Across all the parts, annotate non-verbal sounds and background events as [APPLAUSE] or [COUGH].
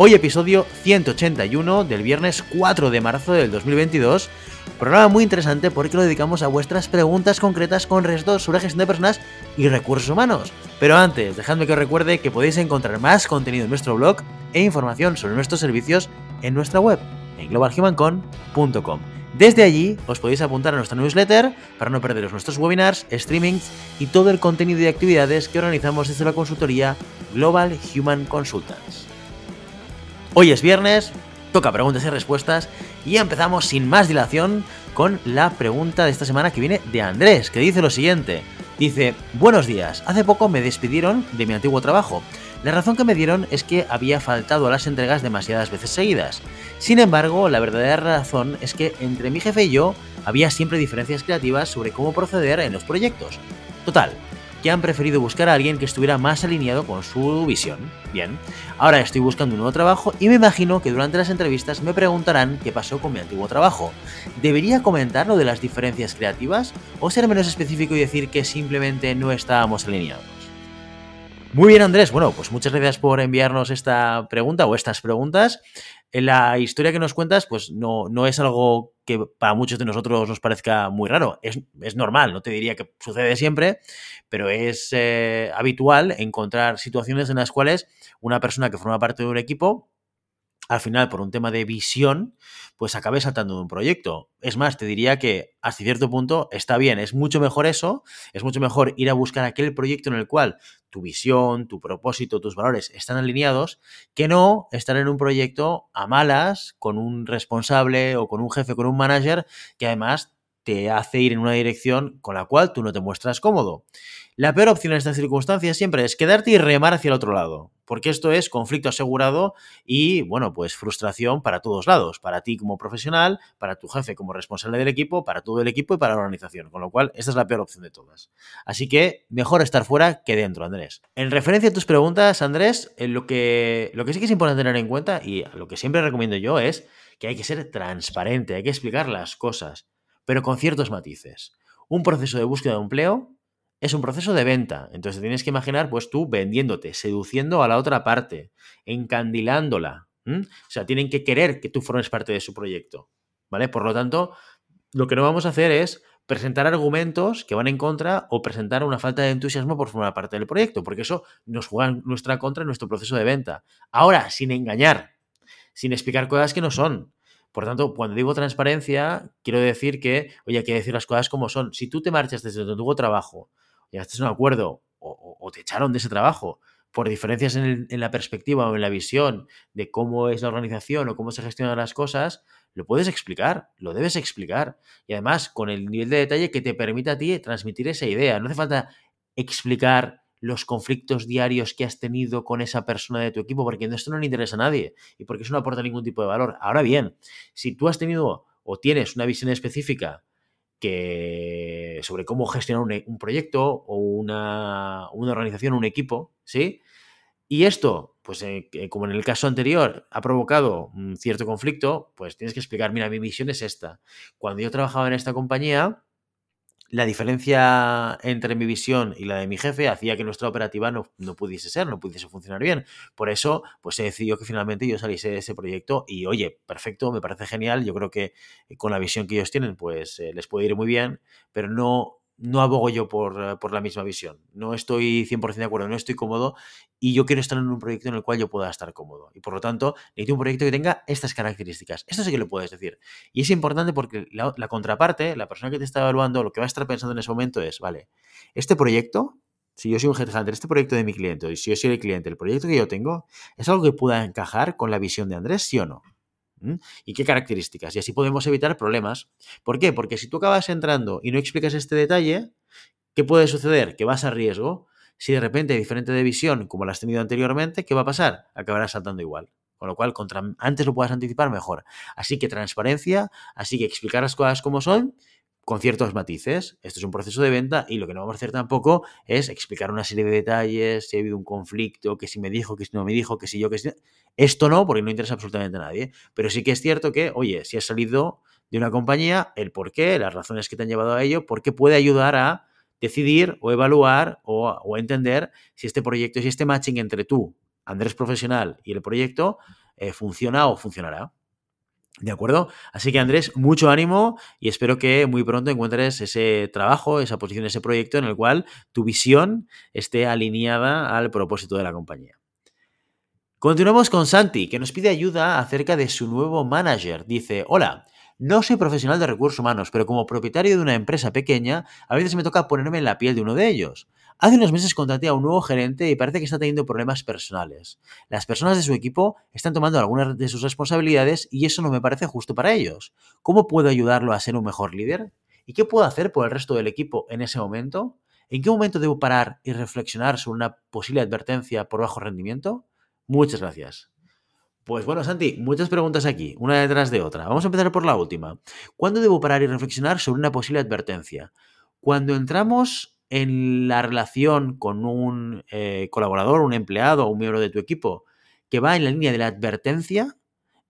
Hoy episodio 181 del viernes 4 de marzo del 2022. Programa muy interesante porque lo dedicamos a vuestras preguntas concretas con restos sobre gestión de personas y recursos humanos. Pero antes, dejadme que os recuerde que podéis encontrar más contenido en nuestro blog e información sobre nuestros servicios en nuestra web, en globalhumancon.com. Desde allí os podéis apuntar a nuestra newsletter para no perderos nuestros webinars, streamings y todo el contenido y actividades que organizamos desde la consultoría Global Human Consultants. Hoy es viernes, toca preguntas y respuestas y empezamos sin más dilación con la pregunta de esta semana que viene de Andrés, que dice lo siguiente. Dice, buenos días, hace poco me despidieron de mi antiguo trabajo. La razón que me dieron es que había faltado a las entregas demasiadas veces seguidas. Sin embargo, la verdadera razón es que entre mi jefe y yo había siempre diferencias creativas sobre cómo proceder en los proyectos. Total, que han preferido buscar a alguien que estuviera más alineado con su visión. Bien, ahora estoy buscando un nuevo trabajo y me imagino que durante las entrevistas me preguntarán qué pasó con mi antiguo trabajo. ¿Debería comentar lo de las diferencias creativas o ser menos específico y decir que simplemente no estábamos alineados? Muy bien, Andrés. Bueno, pues muchas gracias por enviarnos esta pregunta o estas preguntas. La historia que nos cuentas, pues no, no es algo que para muchos de nosotros nos parezca muy raro. Es, es normal, no te diría que sucede siempre, pero es eh, habitual encontrar situaciones en las cuales una persona que forma parte de un equipo al final, por un tema de visión, pues acabe saltando de un proyecto. Es más, te diría que hasta cierto punto está bien, es mucho mejor eso, es mucho mejor ir a buscar aquel proyecto en el cual tu visión, tu propósito, tus valores están alineados, que no estar en un proyecto a malas con un responsable o con un jefe, con un manager que además te hace ir en una dirección con la cual tú no te muestras cómodo. La peor opción en estas circunstancias siempre es quedarte y remar hacia el otro lado, porque esto es conflicto asegurado y, bueno, pues frustración para todos lados, para ti como profesional, para tu jefe como responsable del equipo, para todo el equipo y para la organización, con lo cual esta es la peor opción de todas. Así que mejor estar fuera que dentro, Andrés. En referencia a tus preguntas, Andrés, lo, que, lo que sí que es importante tener en cuenta y lo que siempre recomiendo yo es que hay que ser transparente, hay que explicar las cosas pero con ciertos matices. Un proceso de búsqueda de empleo es un proceso de venta. Entonces tienes que imaginar, pues tú vendiéndote, seduciendo a la otra parte, encandilándola. O sea, tienen que querer que tú formes parte de su proyecto. ¿Vale? Por lo tanto, lo que no vamos a hacer es presentar argumentos que van en contra o presentar una falta de entusiasmo por formar parte del proyecto, porque eso nos juega en nuestra contra en nuestro proceso de venta. Ahora, sin engañar, sin explicar cosas que no son, por tanto, cuando digo transparencia, quiero decir que, oye, hay que decir las cosas como son. Si tú te marchas desde tu antiguo trabajo, estás en un acuerdo, o, te echaron de ese trabajo por diferencias en, en, la perspectiva o en la visión de cómo es la organización o cómo se gestionan las cosas, lo puedes explicar, lo debes explicar. Y además, con el nivel de detalle que te permita a ti transmitir esa idea. No hace falta explicar los conflictos diarios que has tenido con esa persona de tu equipo, porque esto no le interesa a nadie y porque eso no aporta ningún tipo de valor. Ahora bien, si tú has tenido o tienes una visión específica que sobre cómo gestionar un, un proyecto o una, una, organización, un equipo, ¿sí? Y esto, pues eh, como en el caso anterior, ha provocado un cierto conflicto, pues tienes que explicar, mira, mi visión es esta. Cuando yo trabajaba en esta compañía, la diferencia entre mi visión y la de mi jefe hacía que nuestra operativa no, no, pudiese ser, no pudiese funcionar bien. Por eso, pues se decidió que finalmente yo saliese de ese proyecto y, oye, perfecto, me parece genial. Yo creo que con la visión que ellos tienen, pues eh, les puede ir muy bien, pero no, no abogo yo por, eh, por, la misma visión. No estoy 100% de acuerdo, no estoy cómodo y yo quiero estar en un proyecto en el cual yo pueda estar cómodo. Y por lo tanto, necesito un proyecto que tenga estas características. Esto sí que lo puedes decir. Y es importante porque la, contraparte, la persona que te está evaluando, lo que va a estar pensando en ese momento es, vale, este proyecto, si yo soy un headhunter, este proyecto de mi cliente, y si yo soy el cliente, el proyecto que yo tengo, ¿es algo que pueda encajar con la visión de Andrés, sí o no? ¿Y qué características? Y así podemos evitar problemas. ¿Por qué? Porque si tú acabas entrando y no explicas este detalle, ¿qué puede suceder? Que vas a riesgo. Si de repente hay diferente de visión como la has tenido anteriormente, ¿qué va a pasar? Acabarás saltando igual. Con lo cual, antes lo puedas anticipar, mejor. Así que transparencia, así que explicar las cosas como son con ciertos matices. Esto es un proceso de venta y lo que no vamos a hacer tampoco es explicar una serie de detalles, si ha habido un conflicto, que si me dijo, que si no me dijo, que si yo, que si... Esto no, porque no interesa absolutamente a nadie. Pero sí que es cierto que, oye, si has salido de una compañía, el por qué, las razones que te han llevado a ello, porque puede ayudar a decidir o evaluar o, entender si este proyecto, si este matching entre tú, Andrés profesional, y el proyecto eh, funciona o funcionará. ¿De acuerdo? Así que Andrés, mucho ánimo y espero que muy pronto encuentres ese trabajo, esa posición, ese proyecto en el cual tu visión esté alineada al propósito de la compañía. Continuamos con Santi, que nos pide ayuda acerca de su nuevo manager. Dice, hola, no soy profesional de recursos humanos, pero como propietario de una empresa pequeña, a veces me toca ponerme en la piel de uno de ellos. Hace unos meses contraté a un nuevo gerente y parece que está teniendo problemas personales. Las personas de su equipo están tomando algunas de sus responsabilidades y eso no me parece justo para ellos. ¿Cómo puedo ayudarlo a ser un mejor líder? ¿Y qué puedo hacer por el resto del equipo en ese momento? ¿En qué momento debo parar y reflexionar sobre una posible advertencia por bajo rendimiento? Muchas gracias. Pues bueno, Santi, muchas preguntas aquí, una detrás de otra. Vamos a empezar por la última. ¿Cuándo debo parar y reflexionar sobre una posible advertencia? Cuando entramos en la relación con un eh, colaborador, un empleado o un miembro de tu equipo que va en la línea de la advertencia,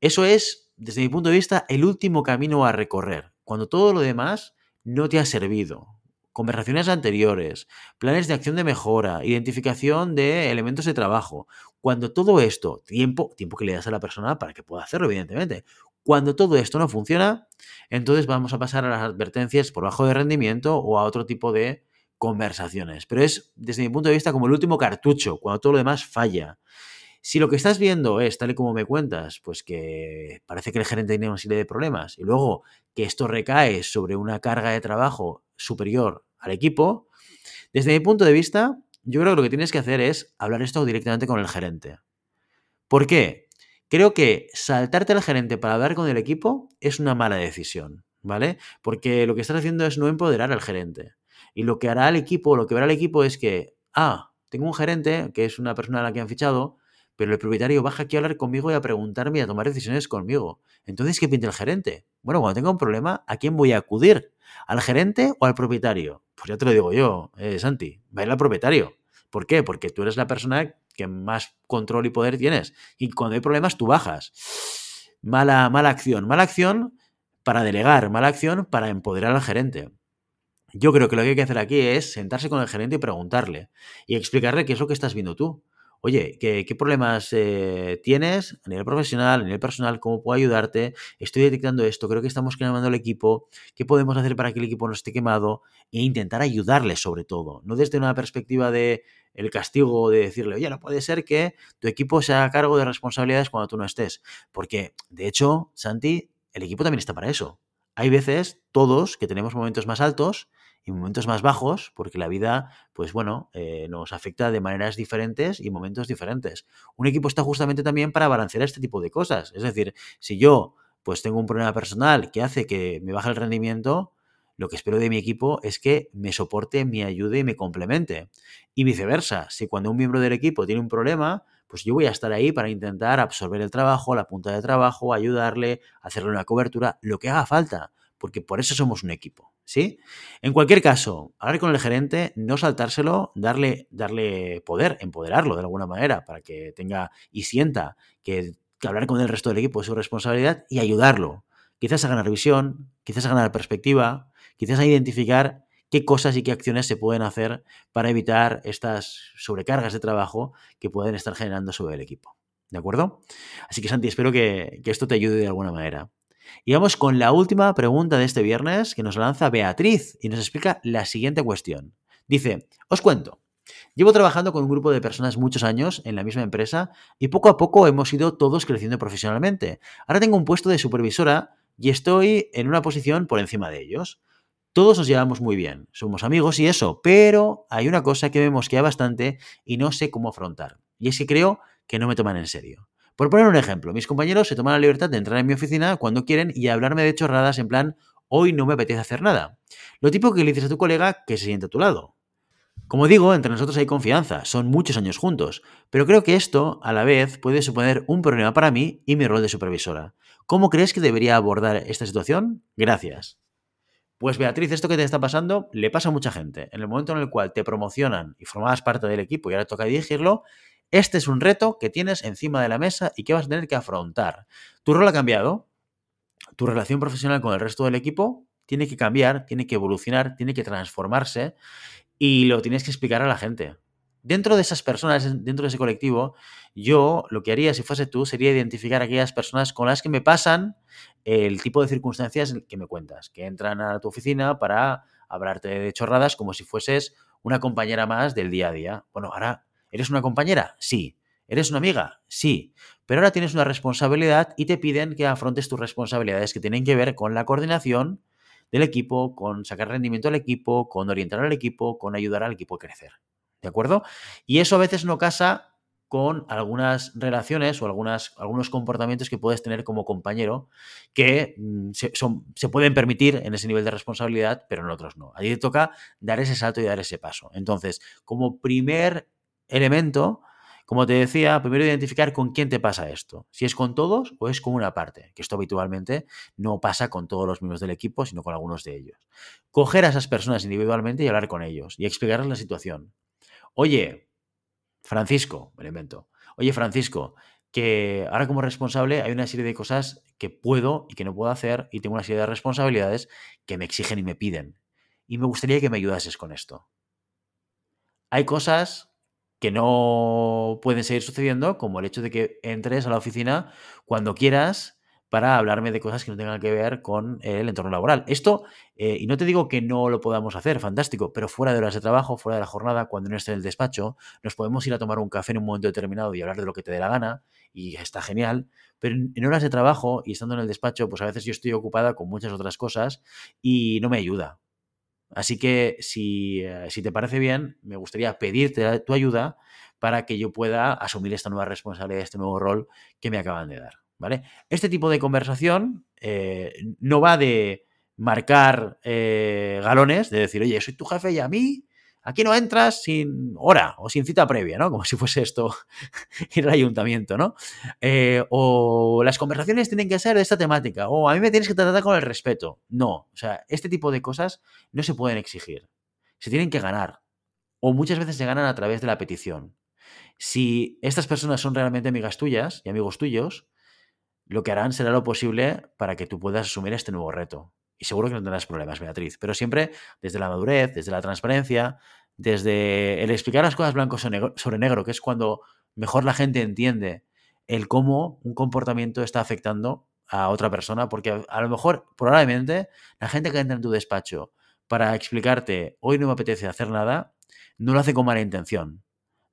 eso es, desde mi punto de vista, el último camino a recorrer. Cuando todo lo demás no te ha servido. Conversaciones anteriores, planes de acción de mejora, identificación de elementos de trabajo. Cuando todo esto, tiempo, tiempo que le das a la persona para que pueda hacerlo, evidentemente. Cuando todo esto no funciona, entonces vamos a pasar a las advertencias por bajo de rendimiento o a otro tipo de conversaciones. Pero es, desde mi punto de vista, como el último cartucho, cuando todo lo demás falla. Si lo que estás viendo es, tal y como me cuentas, pues que parece que el gerente tiene una serie de problemas y luego que esto recae sobre una carga de trabajo superior al equipo, desde mi punto de vista, yo creo que lo que tienes que hacer es hablar esto directamente con el gerente. ¿Por qué? Creo que saltarte al gerente para hablar con el equipo es una mala decisión, ¿vale? Porque lo que estás haciendo es no empoderar al gerente. Y lo que hará el equipo, lo que verá el equipo es que, ah, tengo un gerente, que es una persona a la que han fichado, pero el propietario baja aquí a hablar conmigo y a preguntarme y a tomar decisiones conmigo. Entonces, ¿qué pinta el gerente? Bueno, cuando tenga un problema, ¿a quién voy a acudir? ¿Al gerente o al propietario? Pues ya te lo digo yo, eh, Santi, va a ir al propietario. ¿Por qué? Porque tú eres la persona que más control y poder tienes. Y cuando hay problemas, tú bajas. Mala, mala acción. Mala acción para delegar, mala acción para empoderar al gerente. Yo creo que lo que hay que hacer aquí es sentarse con el gerente y preguntarle y explicarle qué es lo que estás viendo tú. Oye, ¿qué, problemas eh, tienes a nivel profesional, a nivel personal? ¿Cómo puedo ayudarte? Estoy detectando esto, creo que estamos quemando el equipo. ¿Qué podemos hacer para que el equipo no esté quemado? E intentar ayudarle sobre todo, no desde una perspectiva de el castigo de decirle, oye, no puede ser que tu equipo se haga cargo de responsabilidades cuando tú no estés. Porque, de hecho, Santi, el equipo también está para eso. Hay veces, todos, que tenemos momentos más altos y momentos más bajos, porque la vida, pues bueno, eh, nos afecta de maneras diferentes y momentos diferentes. Un equipo está justamente también para balancear este tipo de cosas. Es decir, si yo pues tengo un problema personal que hace que me baje el rendimiento, lo que espero de mi equipo es que me soporte, me ayude y me complemente. Y viceversa, si cuando un miembro del equipo tiene un problema, pues yo voy a estar ahí para intentar absorber el trabajo, la punta de trabajo, ayudarle, hacerle una cobertura, lo que haga falta porque por eso somos un equipo, ¿sí? En cualquier caso, hablar con el gerente, no saltárselo, darle, darle poder, empoderarlo de alguna manera para que tenga y sienta que, hablar con el resto del equipo es su responsabilidad y ayudarlo. Quizás a ganar visión, quizás a ganar perspectiva, quizás a identificar qué cosas y qué acciones se pueden hacer para evitar estas sobrecargas de trabajo que pueden estar generando sobre el equipo. ¿De acuerdo? Así que Santi, espero que, que esto te ayude de alguna manera. Y vamos con la última pregunta de este viernes que nos lanza Beatriz y nos explica la siguiente cuestión. Dice, os cuento. Llevo trabajando con un grupo de personas muchos años en la misma empresa y poco a poco hemos ido todos creciendo profesionalmente. Ahora tengo un puesto de supervisora y estoy en una posición por encima de ellos. Todos nos llevamos muy bien, somos amigos y eso, pero hay una cosa que me mosquea bastante y no sé cómo afrontar. Y es que creo que no me toman en serio. Por poner un ejemplo, mis compañeros se toman la libertad de entrar en mi oficina cuando quieren y hablarme de chorradas en plan, hoy no me apetece hacer nada. Lo tipo que le dices a tu colega que se siente a tu lado. Como digo, entre nosotros hay confianza, son muchos años juntos, pero creo que esto, a la vez, puede suponer un problema para mí y mi rol de supervisora. ¿Cómo crees que debería abordar esta situación? Gracias. Pues Beatriz, esto que te está pasando le pasa a mucha gente. En el momento en el cual te promocionan y formabas parte del equipo y ahora toca dirigirlo, este es un reto que tienes encima de la mesa y que vas a tener que afrontar. Tu rol ha cambiado, tu relación profesional con el resto del equipo tiene que cambiar, tiene que evolucionar, tiene que transformarse y lo tienes que explicar a la gente. Dentro de esas personas, dentro de ese colectivo, yo lo que haría si fuese tú sería identificar aquellas personas con las que me pasan el tipo de circunstancias que me cuentas, que entran a tu oficina para hablarte de chorradas como si fueses una compañera más del día a día. Bueno, ahora, ¿eres una compañera? Sí. ¿Eres una amiga? Sí. Pero ahora tienes una responsabilidad y te piden que afrontes tus responsabilidades que tienen que ver con la coordinación, del equipo, con sacar rendimiento al equipo, con orientar al equipo, con ayudar al equipo a crecer. ¿De acuerdo? Y eso a veces no casa con algunas relaciones o algunas, algunos comportamientos que puedes tener como compañero que mm, se, se, pueden permitir en ese nivel de responsabilidad, pero en otros no. Allí te toca dar ese salto y dar ese paso. Entonces, como primer elemento, como te decía, primero identificar con quién te pasa esto. Si es con todos o es con una parte, que esto habitualmente no pasa con todos los miembros del equipo, sino con algunos de ellos. Coger a esas personas individualmente y hablar con ellos y explicarles la situación. Oye, Francisco, me lo invento. Oye, Francisco, que ahora como responsable hay una serie de cosas que puedo y que no puedo hacer y tengo una serie de responsabilidades que me exigen y me piden. Y me gustaría que me ayudases con esto. Hay cosas que no pueden seguir sucediendo, como el hecho de que entres a la oficina cuando quieras para hablarme de cosas que no tengan que ver con el entorno laboral. Esto, eh, y no te digo que no lo podamos hacer, fantástico, pero fuera de horas de trabajo, fuera de la jornada, cuando no esté en el despacho, nos podemos ir a tomar un café en un momento determinado y hablar de lo que te dé la gana, y está genial, pero en horas de trabajo y estando en el despacho, pues a veces yo estoy ocupada con muchas otras cosas y no me ayuda. Así que eh, si, te parece bien, me gustaría pedirte tu ayuda para que yo pueda asumir esta nueva responsabilidad, este nuevo rol que me acaban de dar. ¿vale? Este tipo de conversación eh, no va de marcar eh, galones, de decir, oye, soy tu jefe y a mí Aquí no entras sin hora o sin cita previa, ¿no? Como si fuese esto [LAUGHS] ir al ayuntamiento, ¿no? Eh, o las conversaciones tienen que ser de esta temática, o a mí me tienes que tratar con el respeto. No, o sea, este tipo de cosas no se pueden exigir. Se tienen que ganar. O muchas veces se ganan a través de la petición. Si estas personas son realmente amigas tuyas y amigos tuyos, lo que harán será lo posible para que tú puedas asumir este nuevo reto. Y seguro que no tendrás problemas, Beatriz, pero siempre desde la madurez, desde la transparencia, desde el explicar las cosas blanco sobre negro, que es cuando mejor la gente entiende el cómo un comportamiento está afectando a otra persona, porque a lo mejor, probablemente, la gente que entra en tu despacho para explicarte, hoy no me apetece hacer nada, no lo hace con mala intención.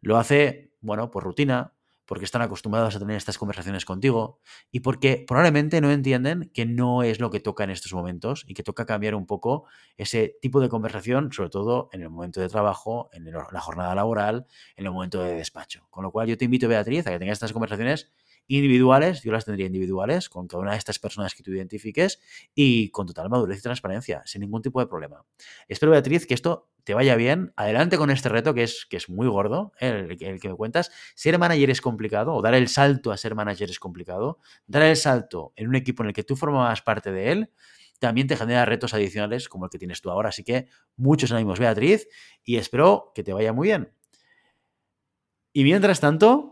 Lo hace, bueno, por rutina, porque están acostumbrados a tener estas conversaciones contigo y porque probablemente no entienden que no es lo que toca en estos momentos y que toca cambiar un poco ese tipo de conversación, sobre todo en el momento de trabajo, en la jornada laboral, en el momento de despacho. Con lo cual yo te invito, Beatriz, a que tengas estas conversaciones individuales, yo las tendría individuales con cada una de estas personas que tú identifiques y con total madurez y transparencia, sin ningún tipo de problema. Espero, Beatriz, que esto te vaya bien. Adelante con este reto que es, que es muy gordo, ¿eh? el, el, que me cuentas. Ser manager es complicado, o dar el salto a ser manager es complicado. Dar el salto en un equipo en el que tú formabas parte de él también te genera retos adicionales como el que tienes tú ahora. Así que muchos ánimos, Beatriz, y espero que te vaya muy bien. Y mientras tanto,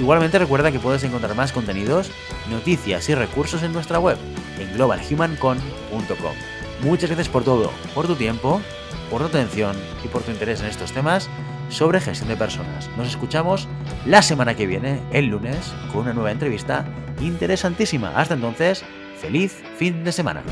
Igualmente recuerda que puedes encontrar más contenidos, noticias y recursos en nuestra web, en globalhumancon.com. Muchas gracias por todo, por tu tiempo, por tu atención y por tu interés en estos temas sobre gestión de personas. Nos escuchamos la semana que viene, el lunes, con una nueva entrevista interesantísima. Hasta entonces, feliz fin de semana.